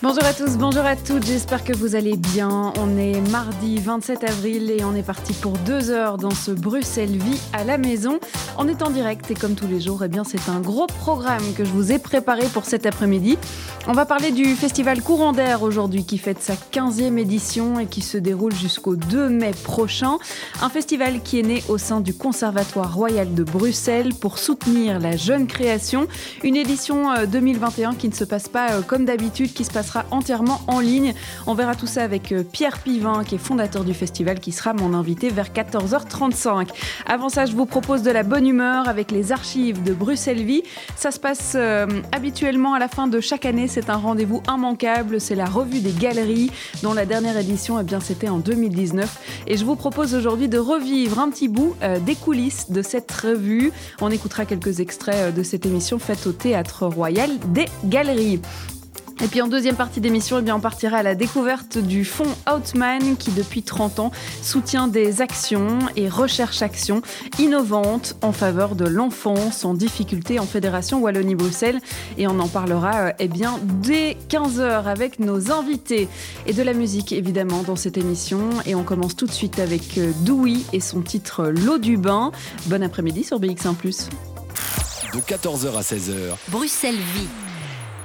Bonjour à tous, bonjour à toutes, j'espère que vous allez bien. On est mardi 27 avril et on est parti pour deux heures dans ce Bruxelles Vie à la maison. On est en direct et comme tous les jours, eh bien c'est un gros programme que je vous ai préparé pour cet après-midi. On va parler du festival Courant d'air aujourd'hui qui fête sa 15e édition et qui se déroule jusqu'au 2 mai prochain. Un festival qui est né au sein du Conservatoire Royal de Bruxelles pour soutenir la jeune création. Une édition 2021 euh, qui ne se passe pas euh, comme d'habitude, qui se passe sera entièrement en ligne. On verra tout ça avec euh, Pierre Pivin, qui est fondateur du festival, qui sera mon invité vers 14h35. Avant ça, je vous propose de la bonne humeur avec les archives de Bruxelles Vie. Ça se passe euh, habituellement à la fin de chaque année. C'est un rendez-vous immanquable. C'est la revue des galeries, dont la dernière édition, eh bien, c'était en 2019. Et je vous propose aujourd'hui de revivre un petit bout euh, des coulisses de cette revue. On écoutera quelques extraits de cette émission faite au Théâtre Royal des Galeries. Et puis en deuxième partie d'émission, eh bien, on partira à la découverte du fonds Outman qui depuis 30 ans soutient des actions et recherche actions innovantes en faveur de l'enfance en difficulté en Fédération Wallonie-Bruxelles. Et on en parlera euh, eh bien, dès 15h avec nos invités. Et de la musique évidemment dans cette émission. Et on commence tout de suite avec euh, Doui et son titre L'eau du bain. Bon après-midi sur BX1 ⁇ De 14h à 16h. Bruxelles Vie.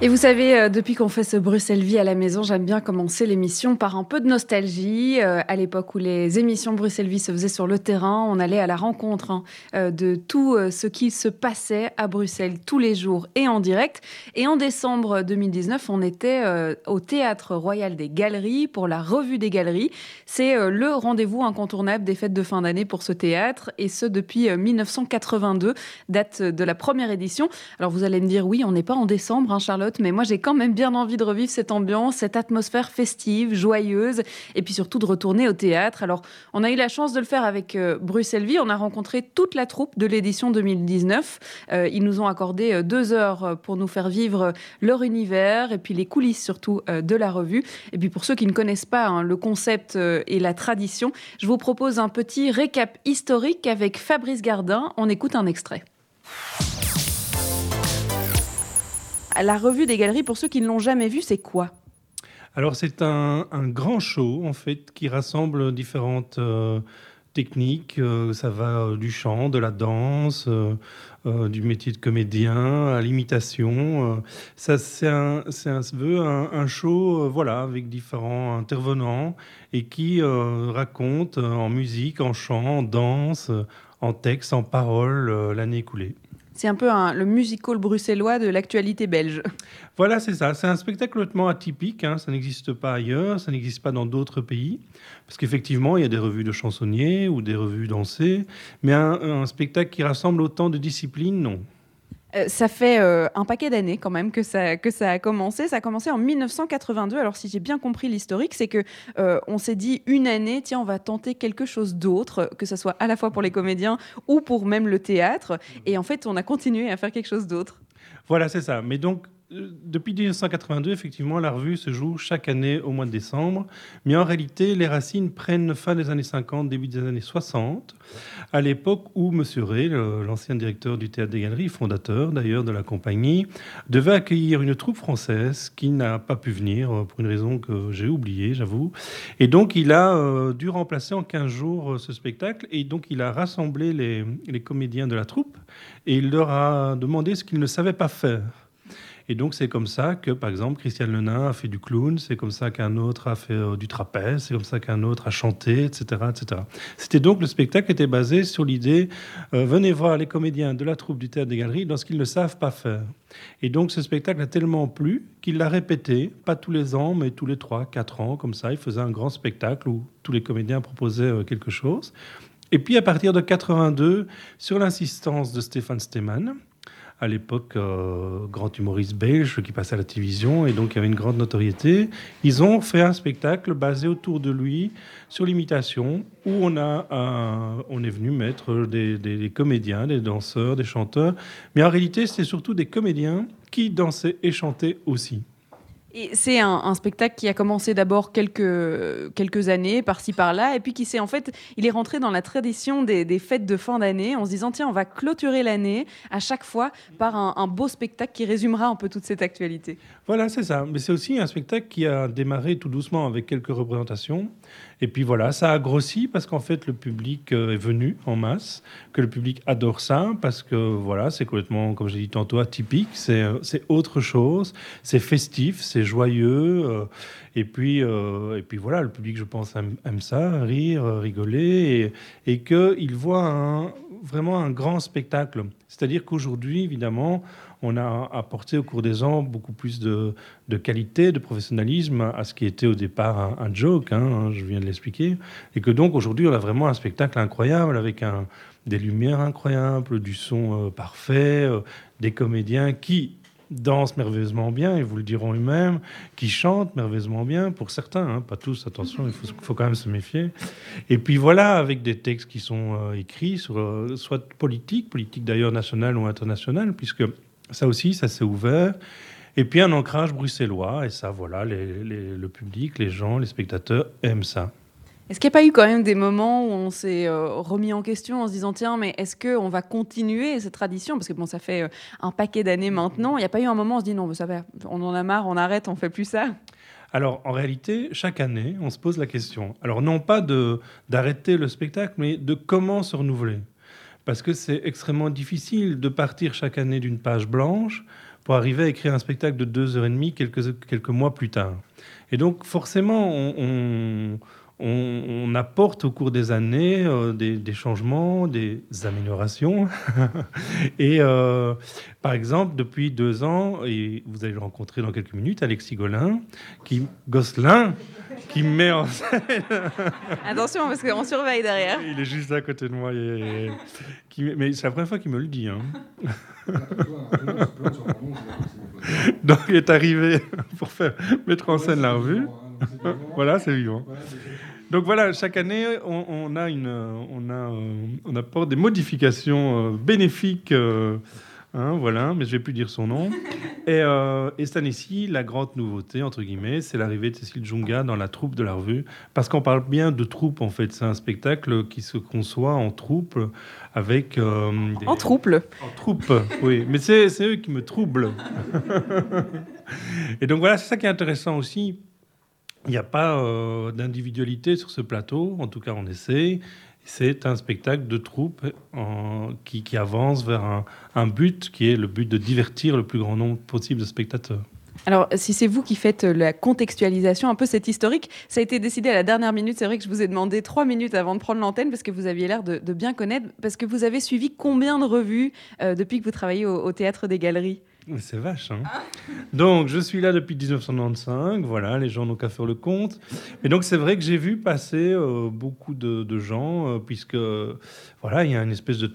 Et vous savez, euh, depuis qu'on fait ce Bruxelles Vie à la maison, j'aime bien commencer l'émission par un peu de nostalgie. Euh, à l'époque où les émissions Bruxelles Vie se faisaient sur le terrain, on allait à la rencontre hein, euh, de tout ce qui se passait à Bruxelles tous les jours et en direct. Et en décembre 2019, on était au Théâtre Royal des Galeries pour la Revue des Galeries. C'est le rendez-vous incontournable des fêtes de fin d'année pour ce théâtre, et ce depuis 1982, date de la première édition. Alors vous allez me dire, oui, on n'est pas en décembre, hein, Charlotte mais moi j'ai quand même bien envie de revivre cette ambiance, cette atmosphère festive, joyeuse, et puis surtout de retourner au théâtre. Alors on a eu la chance de le faire avec euh, Bruxelles on a rencontré toute la troupe de l'édition 2019. Euh, ils nous ont accordé euh, deux heures pour nous faire vivre leur univers, et puis les coulisses surtout de la revue. Et puis pour ceux qui ne connaissent pas hein, le concept et la tradition, je vous propose un petit récap historique avec Fabrice Gardin. On écoute un extrait. La revue des galeries, pour ceux qui ne l'ont jamais vue, c'est quoi? Alors c'est un, grand show en fait qui rassemble différentes euh, techniques. Euh, ça va euh, du chant, de la danse, du métier de comédien à l'imitation. ça c'est un, un, un, un, show voilà avec différents intervenants et qui raconte en musique, en chant, en danse, en texte, en parole l'année écoulée. C'est un peu le musical bruxellois de l'actualité belge. Voilà, c'est ça. C'est un spectacle hautement atypique. Hein. Ça n'existe pas ailleurs, ça n'existe pas dans d'autres pays. Parce qu'effectivement, il y a des revues de chansonniers ou des revues dansées. Mais un spectacle qui rassemble autant de disciplines, non. Euh, ça fait euh, un paquet d'années quand même que ça, que ça a commencé. Ça a commencé en 1982. Alors si j'ai bien compris l'historique, c'est que euh, on s'est dit une année, tiens, on va tenter quelque chose d'autre, que ce soit à la fois pour les comédiens ou pour même le théâtre. Et en fait, on a continué à faire quelque chose d'autre. Voilà, c'est ça. Mais donc, depuis 1982, effectivement, la revue se joue chaque année au mois de décembre. Mais en réalité, les racines prennent fin des années 50, début des années 60, à l'époque où M. Ray, l'ancien directeur du Théâtre des Galeries, fondateur d'ailleurs de la compagnie, devait accueillir une troupe française qui n'a pas pu venir euh, pour une raison que j'ai oubliée, j'avoue. Et donc, il a euh, dû remplacer en 15 jours euh, ce spectacle. Et donc, il a rassemblé les, les comédiens de la troupe et il leur a demandé ce qu'ils ne savaient pas faire. Et donc, c'est comme ça que, par exemple, Christiane Lenain a fait du clown, c'est comme ça qu'un autre a fait euh, du trapèze, c'est comme ça qu'un autre a chanté, etc. etc. C'était donc le spectacle était basé sur l'idée euh, venez voir les comédiens de la troupe du théâtre des galeries dans ce qu'ils ne savent pas faire. Et donc, ce spectacle a tellement plu qu'il l'a répété, pas tous les ans, mais tous les trois, quatre ans, comme ça. Il faisait un grand spectacle où tous les comédiens proposaient euh, quelque chose. Et puis, à partir de 82, sur l'insistance de Stéphane Stemann, à l'époque grand humoriste belge qui passait à la télévision et donc il avait une grande notoriété. Ils ont fait un spectacle basé autour de lui sur l'imitation où on, a, on est venu mettre des, des comédiens, des danseurs, des chanteurs. Mais en réalité, c'était surtout des comédiens qui dansaient et chantaient aussi c'est un, spectacle qui a commencé d'abord quelques, quelques années, par-ci par-là, et puis qui s'est en fait, il est rentré dans la tradition des, fêtes de fin d'année, en se disant tiens, on va clôturer l'année à chaque fois par un, beau spectacle qui résumera un peu toute cette actualité. Voilà, c'est ça. Mais c'est aussi un spectacle qui a démarré tout doucement avec quelques représentations. Et puis voilà, ça a grossi parce qu'en fait, le public euh, est venu en masse, que le public adore ça parce que voilà, c'est complètement, comme j'ai dit tantôt, atypique, c'est euh, autre chose, c'est festif, c'est joyeux. Euh, et puis, et puis voilà, le public, je pense, aime, ça, rire, rigoler, et, et qu'il voit vraiment un grand spectacle. C'est-à-dire qu'aujourd'hui, évidemment, on a apporté au cours des ans beaucoup plus de, qualité, de professionnalisme à ce qui était au départ un, joke, hein, je viens de l'expliquer, et que donc aujourd'hui on a vraiment un spectacle incroyable avec un, des lumières incroyables, du son euh, parfait, euh, des comédiens qui dansent merveilleusement bien, ils vous le diront eux-mêmes, qui chantent merveilleusement bien, pour certains, hein, pas tous, attention, il faut, quand même se méfier. Et puis voilà, avec des textes qui sont euh, écrits, sur, soit politiques, politiques d'ailleurs nationales ou internationales, puisque ça aussi, ça s'est ouvert. Et puis un ancrage bruxellois, et ça, voilà, le public, les gens, les spectateurs aiment ça. Est-ce qu'il n'y a pas eu quand même des moments où on s'est euh, remis en question en se disant tiens mais est-ce qu'on va continuer cette tradition? Parce que bon ça fait euh, un paquet d'années maintenant. Il n'y a pas eu un moment où on se dit non mais ça va on en a marre on arrête on fait plus ça. Alors en réalité chaque année on se pose la question. Alors non pas de d'arrêter le spectacle mais de comment se renouveler parce que c'est extrêmement difficile de partir chaque année d'une page blanche pour arriver à écrire un spectacle de deux heures et demie quelques, quelques mois plus tard. Et donc forcément, on, on, apporte au cours des années euh, des, changements, des améliorations. et euh, par exemple, depuis deux ans, et vous allez le rencontrer dans quelques minutes, Alexis Golin, qui, Gosselin, qui met en scène. Attention, parce qu'on surveille derrière. Il est juste à côté de moi. Qui... Mais c'est la première fois qu'il me le dit. Hein. Donc, il est arrivé pour faire mettre en scène la revue. Voilà, c'est vivant. Donc voilà, chaque année, on, a une, on, a, euh, on apporte des modifications euh, bénéfiques. Euh, hein, voilà, mais je vais plus dire son nom. Et, et cette année-ci, la grande nouveauté, entre guillemets, c'est l'arrivée de Cécile Junga dans la troupe de la revue. Parce qu'on parle bien de troupe, en fait. C'est un spectacle qui se conçoit en troupe avec... En troupe En troupe, oui. Mais c'est eux qui me troublent. et donc voilà, c'est ça qui est intéressant aussi il n'y a pas euh, d'individualité sur ce plateau, en tout cas on essaie. C'est un spectacle de troupe qui, avance vers un, but qui est le but de divertir le plus grand nombre possible de spectateurs. Alors, si c'est vous qui faites la contextualisation, un peu cette historique, ça a été décidé à la dernière minute. C'est vrai que je vous ai demandé trois minutes avant de prendre l'antenne parce que vous aviez l'air de, bien connaître, parce que vous avez suivi combien de revues euh, depuis que vous travaillez au Théâtre des Galeries? C'est vache. Hein donc, je suis là depuis 1995. Voilà, les gens n'ont qu'à faire le compte. Et donc, c'est vrai que j'ai vu passer euh, beaucoup de, gens, euh, puisque voilà, il y a une espèce de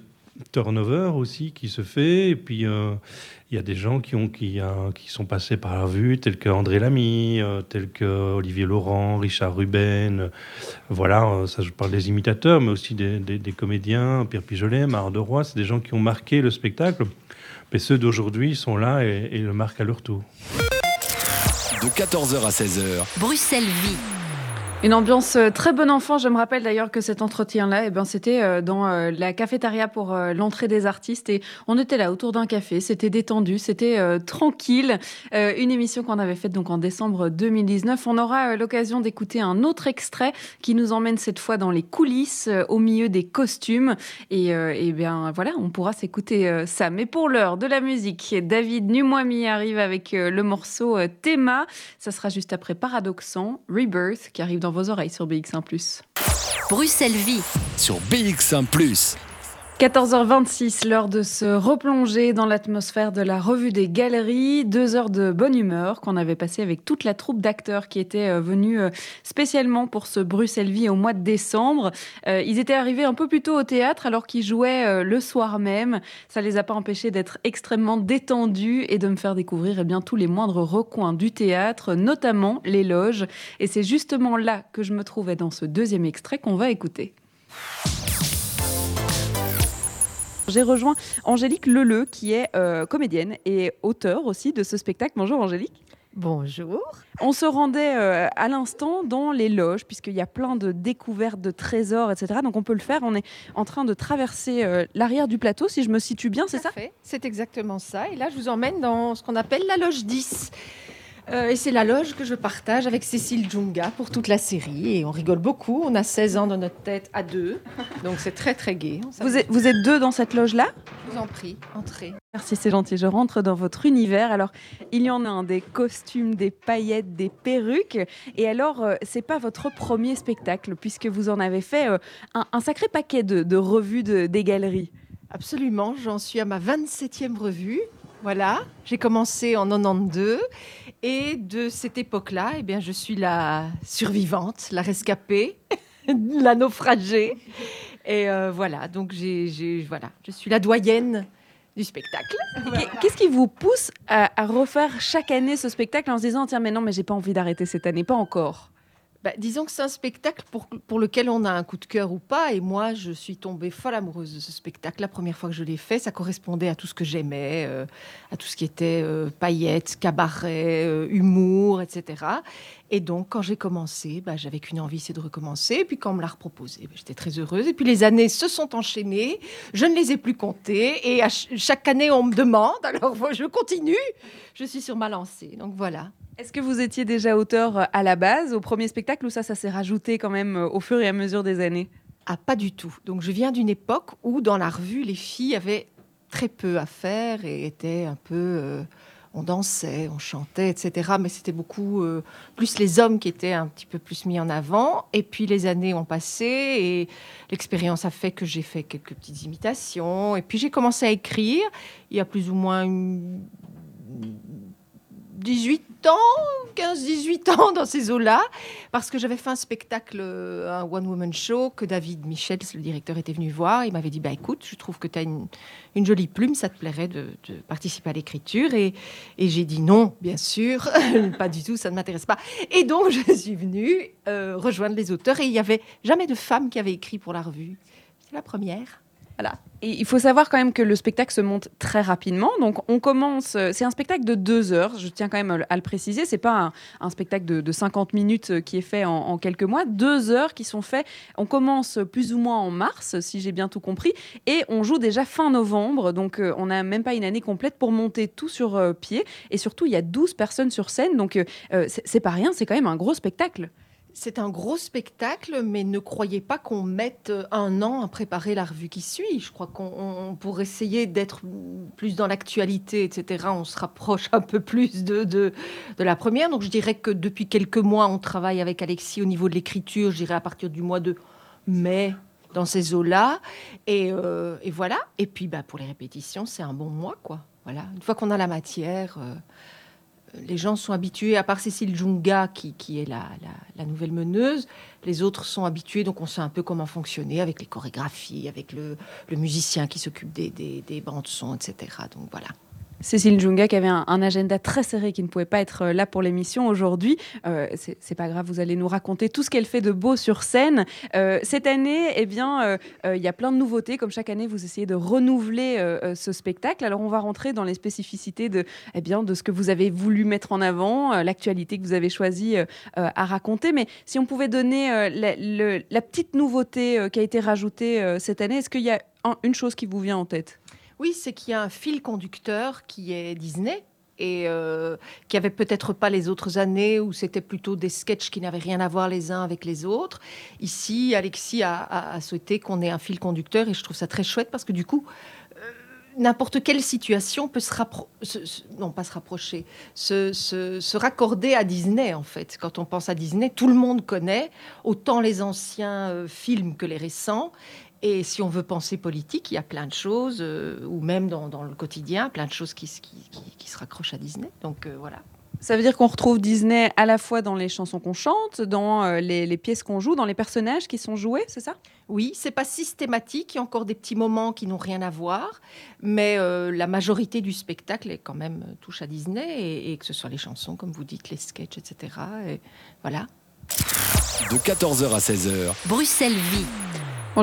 turnover aussi qui se fait. Et puis, euh, il y a des gens qui, ont, qui, qui sont passés par la vue, tels que André Lamy, tels que Olivier Laurent, Richard Ruben. voilà, ça, je parle des imitateurs, mais aussi des, des comédiens, Pierre Pijolet, Marc de Roy. C'est des gens qui ont marqué le spectacle. Mais ceux d'aujourd'hui sont là et, et le marquent à leur tour. De 14h à 16h. Bruxelles vit. Une ambiance euh, très bon enfant. Je me rappelle d'ailleurs que cet entretien-là, eh ben, c'était euh, dans euh, la cafétéria pour l'entrée des artistes et on était là autour d'un café. C'était détendu, c'était tranquille. une émission qu'on avait faite donc en décembre 2019. On aura l'occasion d'écouter un autre extrait qui nous emmène cette fois dans les coulisses, au milieu des costumes. Et, et bien voilà, on pourra s'écouter ça. Mais pour l'heure de la musique, David Numwami arrive avec le morceau Théma. Ça sera juste après Paradoxant, Rebirth, qui arrive dans vos oreilles sur BX1 ⁇ Bruxelles Vie. Sur BX1 ⁇ 14h26, l'heure de se replonger dans l'atmosphère de la revue des galeries. Deux heures de bonne humeur qu'on avait passé avec toute la troupe d'acteurs qui étaient euh, venus euh, spécialement pour ce Bruxelles Vie au mois de décembre. Euh, ils étaient arrivés un peu plus tôt au théâtre alors qu'ils jouaient le soir même. Ça les a pas empêchés d'être extrêmement détendus et de me faire découvrir eh bien, tous les moindres recoins du théâtre, notamment les loges. Et c'est justement là que je me trouvais dans ce deuxième extrait qu'on va écouter. J'ai rejoint Angélique Leleu, qui est euh, comédienne et auteur aussi de ce spectacle. Bonjour Angélique. Bonjour. On se rendait euh, à l'instant dans les loges, puisqu'il y a plein de découvertes de trésors, etc. Donc on peut le faire. On est en train de traverser euh, l'arrière du plateau, si je me situe bien, c'est ça? C'est exactement ça. Et là, je vous emmène dans ce qu'on appelle la loge 10. Euh, et c'est la loge que je partage avec Cécile Djunga pour toute la série. Et on rigole beaucoup. On a 16 ans dans notre tête à deux. Donc c'est très très gai. Vous êtes, vous êtes deux dans cette loge-là? Je vous en prie, entrez. Merci, c'est gentil. Je rentre dans votre univers. Alors, il y en a un, des costumes, des paillettes, des perruques. Et alors, euh, c'est pas votre premier spectacle, puisque vous en avez fait euh, un, sacré paquet de, revues des galeries. Absolument, j'en suis à ma 27e revue. Voilà, j'ai commencé en 92 et de cette époque-là, eh bien, je suis la survivante, la rescapée, la naufragée. Et euh, voilà, donc j'ai, voilà, je suis la doyenne du spectacle. Qu'est-ce qui vous pousse à, à, refaire chaque année ce spectacle en se disant tiens mais non mais j'ai pas envie d'arrêter cette année, pas encore? Bah, disons que c'est un spectacle pour, lequel on a un coup de cœur ou pas. Et moi, je suis tombée folle amoureuse de ce spectacle. La première fois que je l'ai fait, ça correspondait à tout ce que j'aimais, euh, à tout ce qui était euh, paillettes, cabaret, euh, humour, etc. Et donc, quand j'ai commencé, bah, j'avais qu'une envie, c'est de recommencer. Et puis, quand on me l'a reproposé, bah, j'étais très heureuse. Et puis, les années se sont enchaînées. Je ne les ai plus comptées. Et à chaque année, on me demande. Alors, je continue. Je suis sur ma lancée. Donc, voilà. Est-ce que vous étiez déjà auteur euh, à la base, au premier spectacle, ou ça, ça s'est rajouté quand même euh, au fur et à mesure des années? Ah, pas du tout. Donc, je viens d'une époque où, dans la revue, les filles avaient très peu à faire et étaient un peu... Euh, on dansait, on chantait, etc. Mais c'était beaucoup plus les hommes qui étaient un petit peu plus mis en avant. Et puis les années ont passé et l'expérience a fait que j'ai fait quelques petites imitations. Et puis j'ai commencé à écrire. Il y a plus ou moins une 18 ans, 15-18 ans dans ces eaux-là, parce que j'avais fait un spectacle, un one-woman show, que David Michel, le directeur, était venu voir. Il m'avait dit, bah, écoute, je trouve que tu as une, jolie plume, ça te plairait de, participer à l'écriture. Et, j'ai dit non, bien sûr, pas du tout, ça ne m'intéresse pas. Et donc, je suis venue euh, rejoindre les auteurs, et il n'y avait jamais de femme qui avait écrit pour la revue. C'est la première. Il faut savoir quand même que le spectacle se monte très rapidement. Donc on commence, euh, c'est un spectacle de deux heures, je tiens quand même à le préciser, c'est pas un, spectacle de, 50 minutes euh, qui est fait en, quelques mois, deux heures qui sont faits, on commence plus ou moins en mars, si j'ai bien tout compris, et on joue déjà fin novembre, donc euh, on n'a même pas une année complète pour monter tout sur pied, et surtout il y a 12 personnes sur scène, donc c'est pas rien, c'est quand même un gros spectacle. C'est un gros spectacle, mais ne croyez pas qu'on mette un an à préparer la revue qui suit. Je crois qu'on pour essayer d'être plus dans l'actualité, etc., on se rapproche un peu plus de, de, la première. Donc je dirais que depuis quelques mois, on travaille avec Alexis au niveau de l'écriture, je dirais à partir du mois de mai dans ces eaux-là. Et, euh, voilà. Et puis bah, pour les répétitions, c'est un bon mois. quoi. Voilà. Une fois qu'on a la matière... Euh, les gens sont habitués, à part Cécile Junga, qui, est la, nouvelle meneuse, les autres sont habitués, donc on sait un peu comment fonctionner avec les chorégraphies, avec le, musicien qui s'occupe des, des, des bandes son, etc. Donc voilà. Cécile Junga qui avait un, agenda très serré, qui ne pouvait pas être euh, là pour l'émission aujourd'hui. Euh, c'est pas grave, vous allez nous raconter tout ce qu'elle fait de beau sur scène. Euh, cette année, eh bien, il y a plein de nouveautés. Comme chaque année, vous essayez de renouveler ce spectacle. Alors, on va rentrer dans les spécificités de, eh bien, de ce que vous avez voulu mettre en avant, l'actualité que vous avez choisi à raconter. Mais si on pouvait donner la, petite nouveauté qui a été rajoutée cette année, est-ce qu'il y a une chose qui vous vient en tête? Oui, c'est qu'il y a un fil conducteur qui est Disney et euh, qui avait peut-être pas les autres années où c'était plutôt des sketchs qui n'avaient rien à voir les uns avec les autres. Ici, Alexis a, souhaité qu'on ait un fil conducteur et je trouve ça très chouette parce que du coup, euh, n'importe quelle situation peut se rapprocher, non pas se rapprocher, se, raccorder à Disney en fait. Quand on pense à Disney, tout le monde connaît autant les anciens euh, films que les récents Et si on veut penser politique, il y a plein de choses, ou même dans, le quotidien, plein de choses qui, qui, se raccrochent à Disney. Donc voilà. Ça veut dire qu'on retrouve Disney à la fois dans les chansons qu'on chante, dans euh, les, pièces qu'on joue, dans les personnages qui sont joués, c'est ça? Oui, c'est pas systématique. Il y a encore des petits moments qui n'ont rien à voir, mais euh, la majorité du spectacle est quand même euh, touche à Disney et, que ce soit les chansons, comme vous dites, les sketchs, etc. Et voilà. De 14h à 16h. Bruxelles vit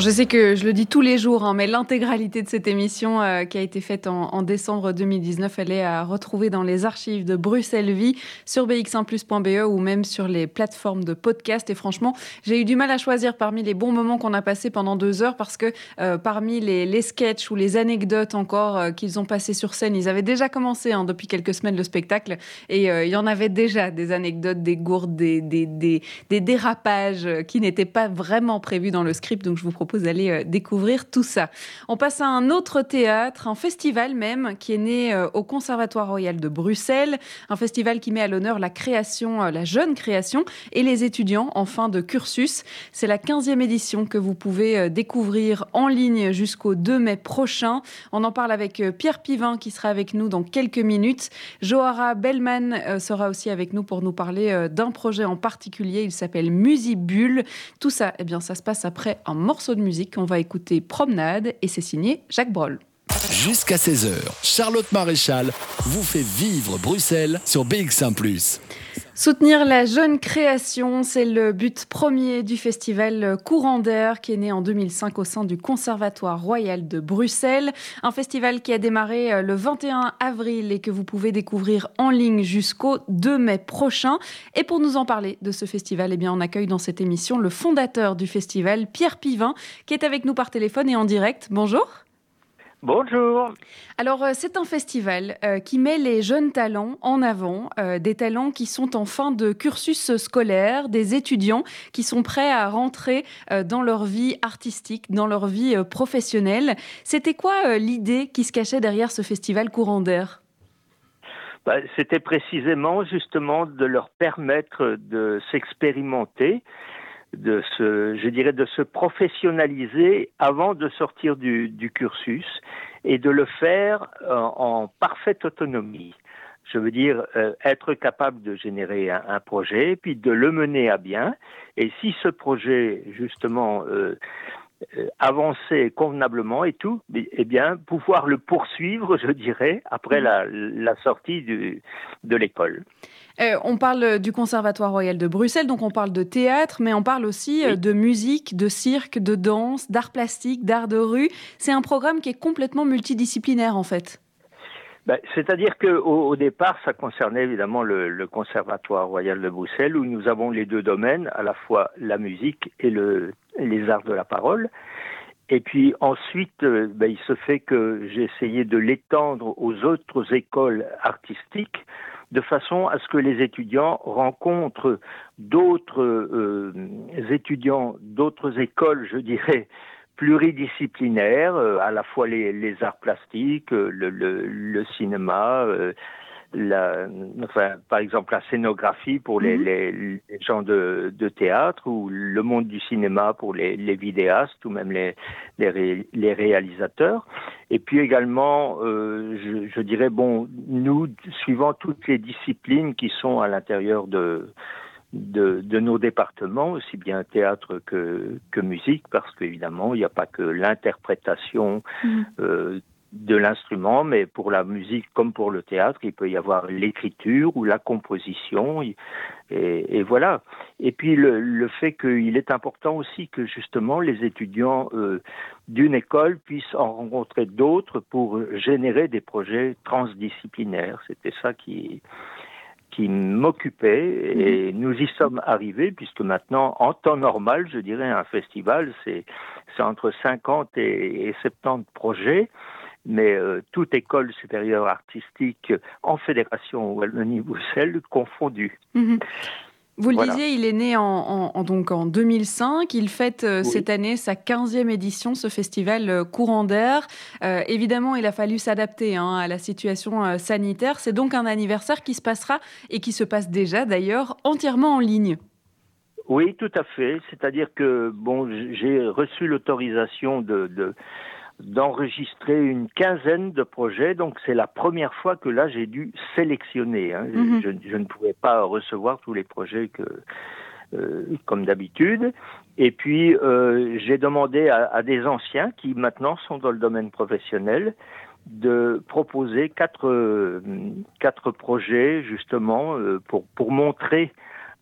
je sais que je le dis tous les jours, hein, mais l'intégralité de cette émission euh, qui a été faite en, décembre 2019, elle est à retrouver dans les archives de Bruxelles Vie sur bx1plus.be ou même sur les plateformes de podcast. Et franchement, j'ai eu du mal à choisir parmi les bons moments qu'on a passés pendant deux heures parce que euh, parmi les, les, sketchs ou les anecdotes encore euh, qu'ils ont passées sur scène, ils avaient déjà commencé hein, depuis quelques semaines le spectacle et il y en avait déjà des anecdotes, des gourdes, des, des, des, des dérapages qui n'étaient pas vraiment prévus dans le script. Donc je vous propose propose d'aller euh, découvrir tout ça. On passe à un autre théâtre, un festival même, qui est né euh, au Conservatoire Royal de Bruxelles, un festival qui met à l'honneur la création, euh, la jeune création et les étudiants en fin de cursus. C'est la 15e édition que vous pouvez découvrir en ligne jusqu'au 2 mai prochain. On en parle avec Pierre Pivin qui sera avec nous dans quelques minutes. Johara Bellman sera aussi avec nous pour nous parler d'un projet en particulier. Il s'appelle Musibule. Tout ça, eh bien, ça se passe après un morceau de musique. On va écouter Promenade et c'est signé Jacques Brol. Jusqu'à 16h, Charlotte Maréchal vous fait vivre Bruxelles sur BX1 ⁇ Soutenir la jeune création, c'est le but premier du festival Courant d'air qui est né en 2005 au sein du Conservatoire royal de Bruxelles. Un festival qui a démarré euh, le 21 avril et que vous pouvez découvrir en ligne jusqu'au 2 mai prochain. Et pour nous en parler de ce festival, eh bien, on accueille dans cette émission le fondateur du festival, Pierre Pivin, qui est avec nous par téléphone et en direct. Bonjour. Bonjour. Alors, euh, c'est un festival euh, qui met les jeunes talents en avant, euh, des talents qui sont en fin de cursus scolaire, des étudiants qui sont prêts à rentrer dans leur vie artistique, dans leur vie professionnelle. C'était quoi l'idée qui se cachait derrière ce festival courant d'air? Bah, C'était précisément justement de leur permettre de s'expérimenter de se, je dirais, de se professionnaliser avant de sortir du, cursus et de le faire euh, en, parfaite autonomie. Je veux dire, euh, être capable de générer un, projet, puis de le mener à bien. Et si ce projet, justement, euh, avançait convenablement et tout, eh bien, pouvoir le poursuivre, je dirais, après mmh. la, sortie de l'école. Euh, on parle du Conservatoire royal de Bruxelles, donc on parle de théâtre, mais on parle aussi euh, de musique, de cirque, de danse, d'art plastique, d'art de rue. C'est un programme qui est complètement multidisciplinaire en fait. Ben, c'est-à-dire qu'au au départ, ça concernait évidemment le, Conservatoire royal de Bruxelles, où nous avons les deux domaines, à la fois la musique et les arts de la parole. Et puis ensuite, euh, ben, il se fait que j'ai essayé de l'étendre aux autres écoles artistiques de façon à ce que les étudiants rencontrent d'autres euh, étudiants d'autres écoles, je dirais, pluridisciplinaires, euh, à la fois les, arts plastiques, le, le cinéma, la, enfin, par exemple la scénographie pour les, mhm. les, gens de, de, théâtre ou le monde du cinéma pour les, les vidéastes ou même les, les, réalisateurs. Et puis également, euh, je, je, dirais, bon, nous, suivant toutes les disciplines qui sont à l'intérieur de, de, de, nos départements, aussi bien théâtre que, que musique, parce qu'évidemment, il n'y a pas que l'interprétation mhm. euh, de l'instrument, mais pour la musique comme pour le théâtre, il peut y avoir l'écriture ou la composition, et, voilà. Et puis le, fait qu'il est important aussi que justement les étudiants euh, d'une école puissent en rencontrer d'autres pour générer des projets transdisciplinaires. C'était ça qui qui m'occupait et mhm. nous y sommes arrivés puisque maintenant, en temps normal, je dirais, un festival, c'est entre 50 et 70 projets mais euh, toute école supérieure artistique en fédération Wallonie-Bruxelles confondue. Mhm. Vous le disiez, il est né en, donc en 2005. Il fête euh, cette année sa 15e édition, ce festival euh, courant d'air. évidemment, il a fallu s'adapter hein, à la situation sanitaire. C'est donc un anniversaire qui se passera et qui se passe déjà d'ailleurs entièrement en ligne. Oui, tout à fait. C'est-à-dire que bon, j'ai reçu l'autorisation de, de d'enregistrer une quinzaine de projets. Donc c'est la première fois que là j'ai dû sélectionner. Hein. Mhm. Je, je ne pouvais pas recevoir tous les projets que euh, comme d'habitude. Et puis euh, j'ai demandé à, à des anciens qui maintenant sont dans le domaine professionnel de proposer quatre quatre projets justement euh, pour pour montrer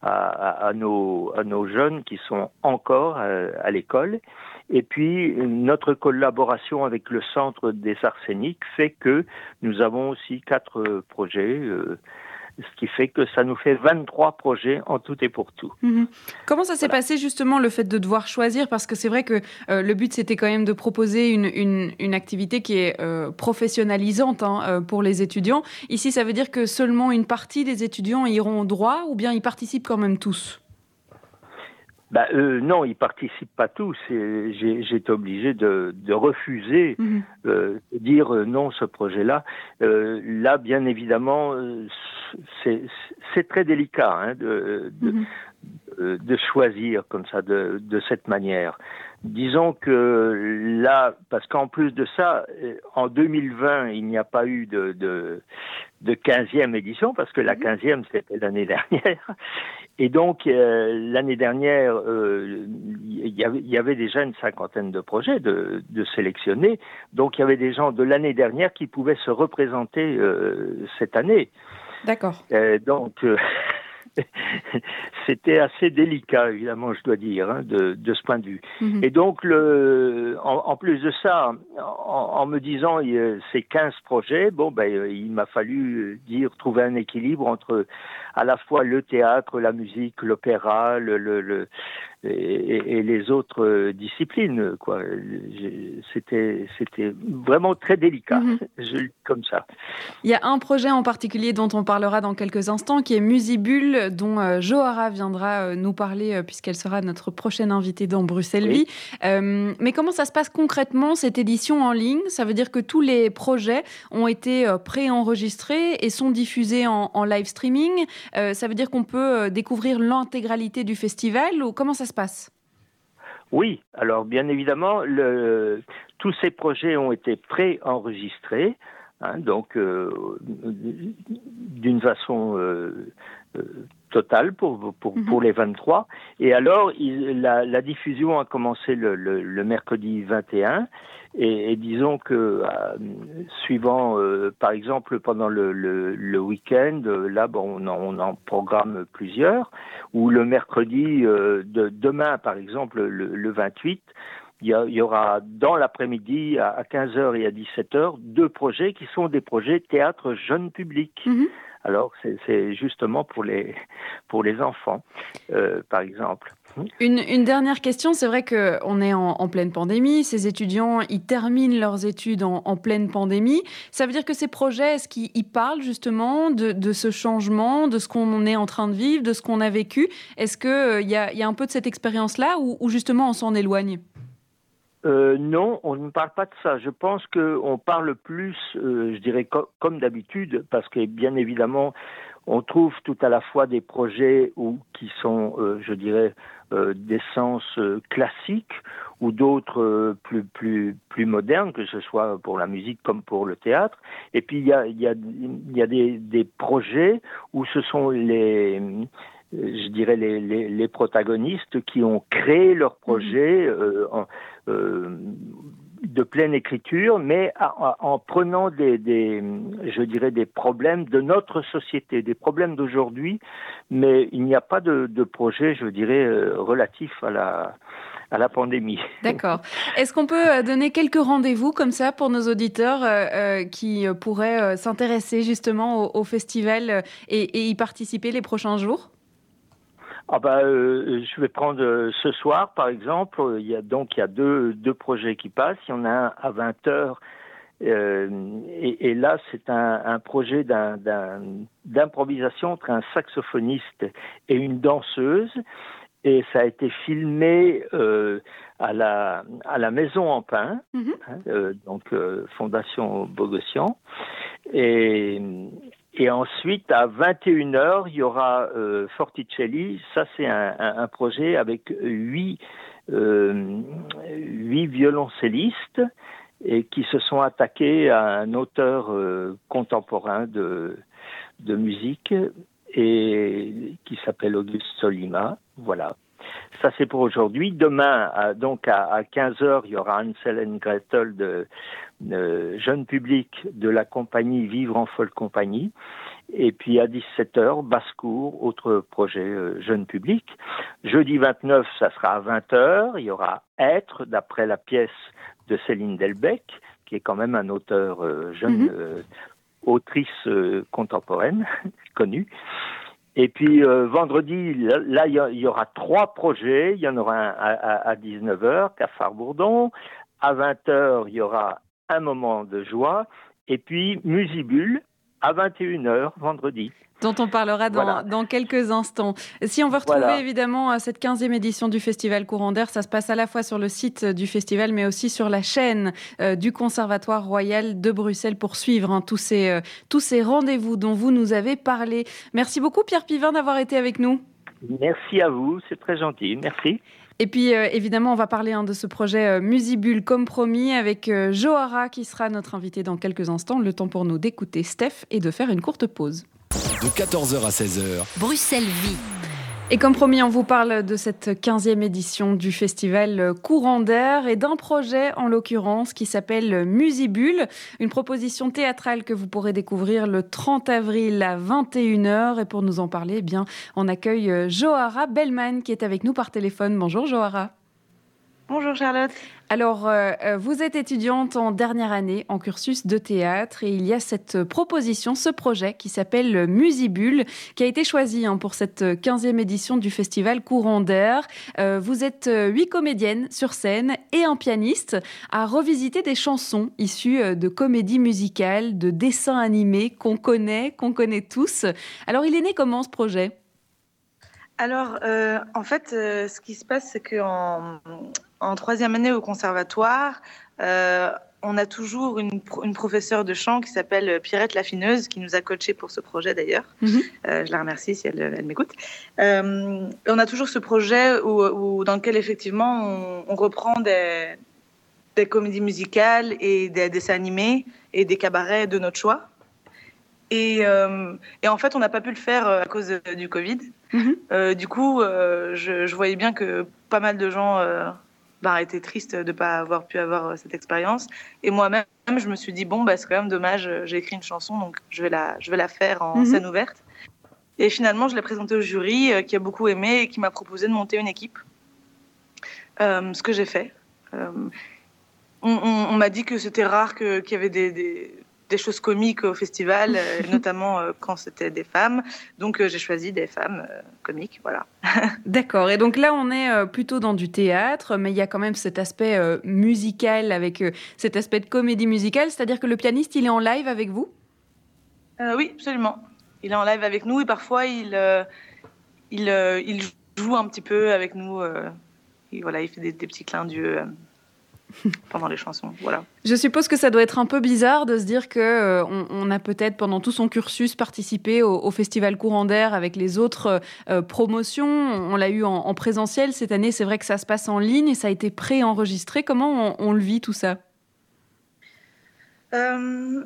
à, à, à nos à nos jeunes qui sont encore à, à l'école et puis, notre collaboration avec le Centre des Arséniques fait que nous avons aussi quatre projets, euh, ce qui fait que ça nous fait 23 projets en tout et pour tout. Mhm. Comment ça s'est Voilà. passé justement le fait de devoir choisir? Parce que c'est vrai que euh, le but c'était quand même de proposer une, une, une activité qui est euh, professionnalisante hein, pour les étudiants. Ici, ça veut dire que seulement une partie des étudiants iront au droit ou bien ils participent quand même tous? Bah, euh, non, ils participent pas tous. et J'ai été obligé de, de refuser, Mhm. euh, de dire euh, non ce projet-là. Euh, là, bien évidemment, euh, c'est très délicat hein, de, de, Mhm. euh, de choisir comme ça de, de cette manière. Disons que là, parce qu'en plus de ça, en 2020, il n'y a pas eu de, de, de 15e édition, parce que la 15e, c'était l'année dernière. Et donc, euh, l'année dernière, euh, il y, avait, y avait déjà une cinquantaine de projets de, de sélectionnés. Donc, il y avait des gens de l'année dernière qui pouvaient se représenter euh, cette année. D'accord. Euh, donc, euh, c'était assez délicat, évidemment, je dois dire, hein, de, de ce point de vue. Mhm. Et donc, le, en, en plus de ça, en, en me disant il ces 15 projets, bon, ben, il m'a fallu dire trouver un équilibre entre à la fois le théâtre, la musique, l'opéra, le, le, le- et, et les autres euh, disciplines. Quoi. C'était, c'était vraiment très délicat, Mhm. je comme ça. Il y a un projet en particulier dont on parlera dans quelques instants, qui est Musibule, dont euh, Johara viendra euh, nous parler, puisqu'elle sera notre prochaine invitée dans Bruxelles Vie. Euh, mais comment ça se passe concrètement, cette édition en ligne? Ça veut dire que tous les projets ont été préenregistrés et sont diffusés en, en live streaming. Euh, ça veut dire qu'on peut découvrir l'intégralité du festival ou comment ça se passe Oui, alors bien évidemment, le, tous ces projets ont été pré-enregistrés, hein, donc euh, d'une façon euh, euh, totale pour, pour, Mhm. pour les 23. Et alors, il- la, la diffusion a commencé le, le, le mercredi 21. Et, et disons que, euh, suivant, euh, par exemple, pendant le, le, le week-end, euh, là, bon, on, en, on en programme plusieurs. Ou le mercredi euh, de demain, par exemple, le, le 28, il y, a- il y aura dans l'après-midi à, à 15h et à 17h deux projets qui sont des projets théâtre jeune public. Mhm. Alors, c'est- c'est justement pour les, pour les enfants, euh, par exemple. Une, dernière question, c'est vrai qu'on est en, en pleine pandémie, ces étudiants, ils terminent leurs études en, pleine pandémie. Ça veut dire que ces projets, est-ce qu'ils ils parlent justement de, ce changement, de ce qu'on est en train de vivre, de ce qu'on a vécu? Est-ce qu'il y, a, il y a un peu de cette expérience-là ou, justement on s'en éloigne? Euh, non, on ne parle pas de ça. Je pense qu'on parle plus, euh, je dirais, co- comme d'habitude, parce que bien évidemment, on trouve tout à la fois des projets où, qui sont, euh, je dirais, euh, d'essence euh, classique ou d'autres euh, plus, plus, plus modernes, que ce soit pour la musique comme pour le théâtre. Et puis, il y a, il y a, il y a des, des projets où ce sont les, euh, je dirais, les, les, les protagonistes qui ont créé leur projet euh, en, euh, de pleine écriture, mais en prenant des, je dirais, des problèmes de notre société, des problèmes d'aujourd'hui, mais il n'y a pas de, projet, je dirais, euh, relatif à la, à la pandémie. D'accord. Est-ce qu'on peut euh, donner quelques rendez-vous comme ça pour nos auditeurs euh, qui pourraient s'intéresser justement au, festival et y participer les prochains jours? Ah bah, euh, je vais prendre euh, ce soir, par exemple. Il y a donc il y a deux, deux projets qui passent. Il y en a un à 20 heures. euh, et, et là, c'est un, un projet d'un- d'un- d'improvisation entre un saxophoniste et une danseuse. Et ça a été filmé euh, à, la, à la Maison en Pin, Mhm. hein, euh, donc euh, Fondation Bogossian. Et, Et ensuite, à 21h, il y aura euh, Forticelli. Ça, c'est un, projet avec huit, euh, huit violoncellistes et qui se sont attaqués à un auteur euh, contemporain de, de musique et qui s'appelle Auguste Solima. Voilà. Ça, c'est pour aujourd'hui. Demain, donc à, 15h, il y aura Ansel Gretel de, de jeune public de la compagnie Vivre en folle compagnie. Et puis à 17h, Basse-Cour, autre projet euh, jeune public. Jeudi 29, ça sera à 20h. Il y aura Être, d'après la pièce de Céline Delbecq, qui est quand même un auteur euh, jeune, mhm. euh, autrice contemporaine, connue. Et puis vendredi, là, il y, aura trois projets. Il y en aura un à, à 19h, Cafard Bourdon. À 20h, il y aura un moment de joie. Et puis Musibule, à 21h vendredi. Dont on parlera dans, quelques instants. Si on veut retrouver évidemment euh, cette 15e édition du Festival Courant d'Air, ça se passe à la fois sur le site du festival, mais aussi sur la chaîne euh, du Conservatoire Royal de Bruxelles pour suivre hein, tous ces, euh, tous ces rendez-vous dont vous nous avez parlé. Merci beaucoup Pierre Pivin d'avoir été avec nous. Merci à vous, c'est très gentil. Merci. Et puis euh, évidemment, on va parler hein, de ce projet euh, Musibule comme promis avec euh, Johara qui sera notre invité dans quelques instants. Le temps pour nous d'écouter Steph et de faire une courte pause. De 14h à 16h. Bruxelles vit. Et comme promis, on vous parle de cette 15e édition du festival Courant d'air et d'un projet en l'occurrence qui s'appelle Musibule, une proposition théâtrale que vous pourrez découvrir le 30 avril à 21h. Et pour nous en parler, eh bien, on accueille Johara Bellman qui est avec nous par téléphone. Bonjour Johara. Bonjour Charlotte. Alors, euh, euh, vous êtes étudiante en dernière année en cursus de théâtre et il y a cette proposition, ce projet qui s'appelle Musibule, qui a été choisi hein, pour cette 15e édition du festival Courant d'air. Euh, vous êtes huit comédiennes sur scène et un pianiste à revisiter des chansons issues de comédies musicales, de dessins animés qu'on connaît, qu'on connaît tous. Alors, il est né comment ce projet? Alors, en fait, ce qui se passe, c'est qu'en en troisième année au conservatoire, euh, on a toujours une, professeure de chant qui s'appelle Pierrette Lafineuse, qui nous a coachés pour ce projet d'ailleurs. Mhm. Euh, je la remercie si elle, m'écoute. Euh, on a toujours ce projet où, dans lequel effectivement on, reprend des, comédies musicales et des dessins animés et des cabarets de notre choix. Et, en fait, on n'a pas pu le faire à cause du Covid. Mhm. du coup, je, je, voyais bien que pas mal de gens bah, été triste de ne pas avoir pu avoir euh, cette expérience. Et moi-même, je me suis dit, bon, bah, c'est quand même dommage, euh, j'ai écrit une chanson, donc je vais la, je vais la faire en mhm. scène ouverte. Et finalement, je l'ai présentée au jury, euh, qui a beaucoup aimé et qui m'a proposé de monter une équipe. ce que j'ai fait. on, m'a dit que c'était rare qu'il y avait des, des choses comiques au festival, euh, notamment euh, quand c'était des femmes. Donc euh, j'ai choisi des femmes comiques, voilà. D'accord. Et donc là, on est plutôt dans du théâtre, mais il y a quand même cet aspect musical avec cet aspect de comédie musicale, c'est-à-dire que le pianiste, il est en live avec vous? Oui, absolument. Il est en live avec nous et parfois il, il, il joue un petit peu avec nous. voilà, il fait des, des petits clins d'yeux pendant les chansons. Voilà. Je suppose que ça doit être un peu bizarre de se dire que euh, on, a peut-être pendant tout son cursus participé au, festival Courant d'air avec les autres euh, promotions. On l'a eu en, présentiel cette année. C'est vrai que ça se passe en ligne et ça a été pré-enregistré. Comment on, le vit tout ça? Euh,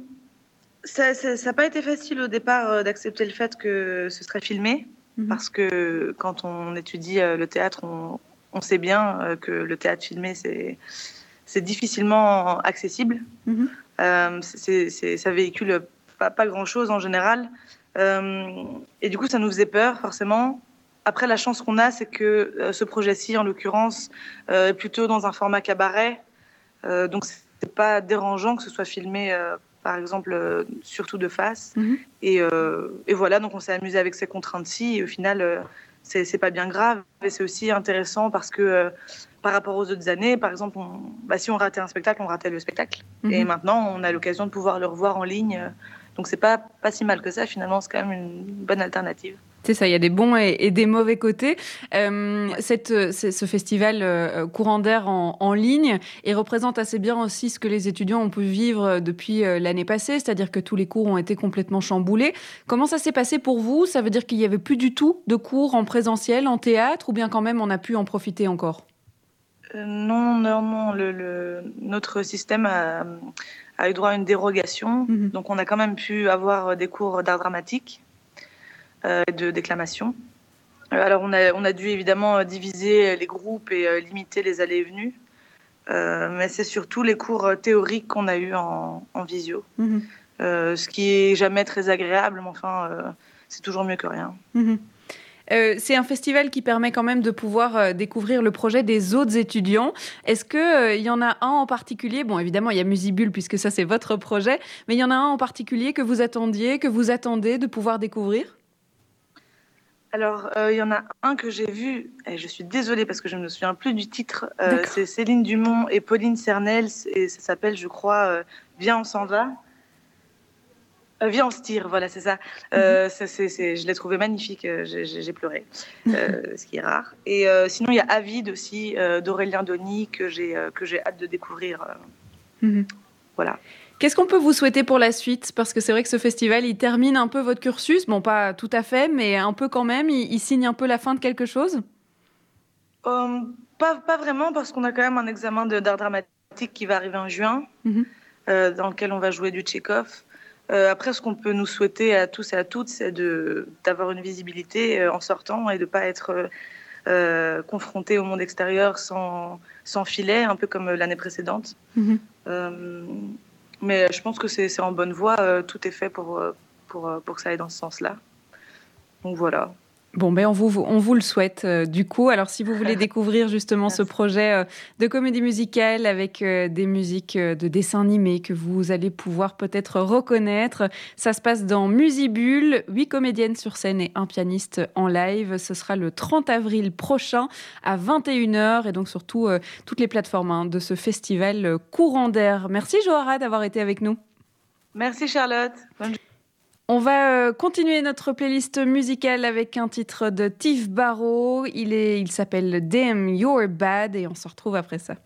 Ça n'a pas été facile au départ d'accepter le fait que ce serait filmé. Mhm. Parce que quand on étudie le théâtre, on, on sait bien que le théâtre filmé, c'est c'est difficilement accessible. Mhm. Euh, ça véhicule pas, pas grand-chose en général. Euh, et du coup, ça nous faisait peur, forcément. Après, la chance qu'on a, c'est que euh, ce projet-ci, en l'occurrence, est plutôt dans un format cabaret. donc, c'est pas dérangeant que ce soit filmé, par exemple, surtout de face. Mhm. Et, et, voilà, donc on s'est amusé avec ces contraintes-ci. Et au final, c'est pas bien grave. Et c'est aussi intéressant parce que par rapport aux autres années. Par exemple, bah, si on ratait un spectacle, on ratait le spectacle. Mhm. Et maintenant, on a l'occasion de pouvoir le revoir en ligne. Donc, c'est pas, pas si mal que ça. Finalement, c'est quand même une bonne alternative. Ça, il y a des bons et, des mauvais côtés. Euh, cette, ce festival euh, courant d'air en, ligne et représente assez bien aussi ce que les étudiants ont pu vivre depuis euh, l'année passée, c'est-à-dire que tous les cours ont été complètement chamboulés. Comment ça s'est passé pour vous? Ça veut dire qu'il n'y avait plus du tout de cours en présentiel, en théâtre, ou bien quand même on a pu en profiter encore? Non, non, non. Le, notre système a, eu droit à une dérogation, mhm. donc on a quand même pu avoir des cours d'art dramatique euh, de déclamation. Euh, alors on a, on a dû évidemment diviser les groupes et euh, limiter les allées et venues, mais c'est surtout les cours théoriques qu'on a eu en, visio, mhm. ce qui est jamais très agréable, mais enfin c'est toujours mieux que rien. Mhm. c'est un festival qui permet quand même de pouvoir découvrir le projet des autres étudiants. Est-ce qu'il y en a un en particulier? Bon, évidemment, il y a Musibule, puisque ça, c'est votre projet. Mais il y en a un en particulier que vous attendiez, que vous attendez de pouvoir découvrir? Alors, euh, il y en a un que j'ai vu, et je suis désolée parce que je ne me souviens plus du titre. Euh, c'est Céline Dumont et Pauline Cernel, et ça s'appelle, je crois, euh, Viens, on s'en va. Viens, on se tire, voilà, c'est ça. Mhm. je l'ai trouvé magnifique, j'ai pleuré, ce qui est rare. Et sinon, il y a Avide aussi, d'Aurélien Denis, que j'ai hâte de découvrir. Mhm. Voilà. Qu'est-ce qu'on peut vous souhaiter pour la suite? Parce que c'est vrai que ce festival, il termine un peu votre cursus. Bon, pas tout à fait, mais un peu quand même. Il, signe un peu la fin de quelque chose? Euh, pas, pas, vraiment, parce qu'on a quand même un examen d'art dramatique qui va arriver en juin, mhm. euh, dans lequel on va jouer du Tchekhov. Euh, après, ce qu'on peut nous souhaiter à tous et à toutes, c'est d'avoir une visibilité en sortant et de ne pas être confronté au monde extérieur sans, sans filet, un peu comme l'année précédente. Mhm. Mais je pense que c'est en bonne voie. Euh, tout est fait pour, euh, pour, euh, pour que ça aille dans ce sens-là. Donc voilà. Bon, ben on vous, on vous le souhaite du coup. Alors, si vous voulez découvrir justement ce projet de comédie musicale avec des musiques de dessins animés que vous allez pouvoir peut-être reconnaître, ça se passe dans Musibule, huit comédiennes sur scène et un pianiste en live. Ce sera le 30 avril prochain à 21h et donc surtout toutes les plateformes hein, de ce festival courant d'air. Merci Johara d'avoir été avec nous. Merci Charlotte. On va euh, continuer notre playlist musicale avec un titre de Tiff Barrow. Il, il s'appelle Damn You're Bad et on se retrouve après ça.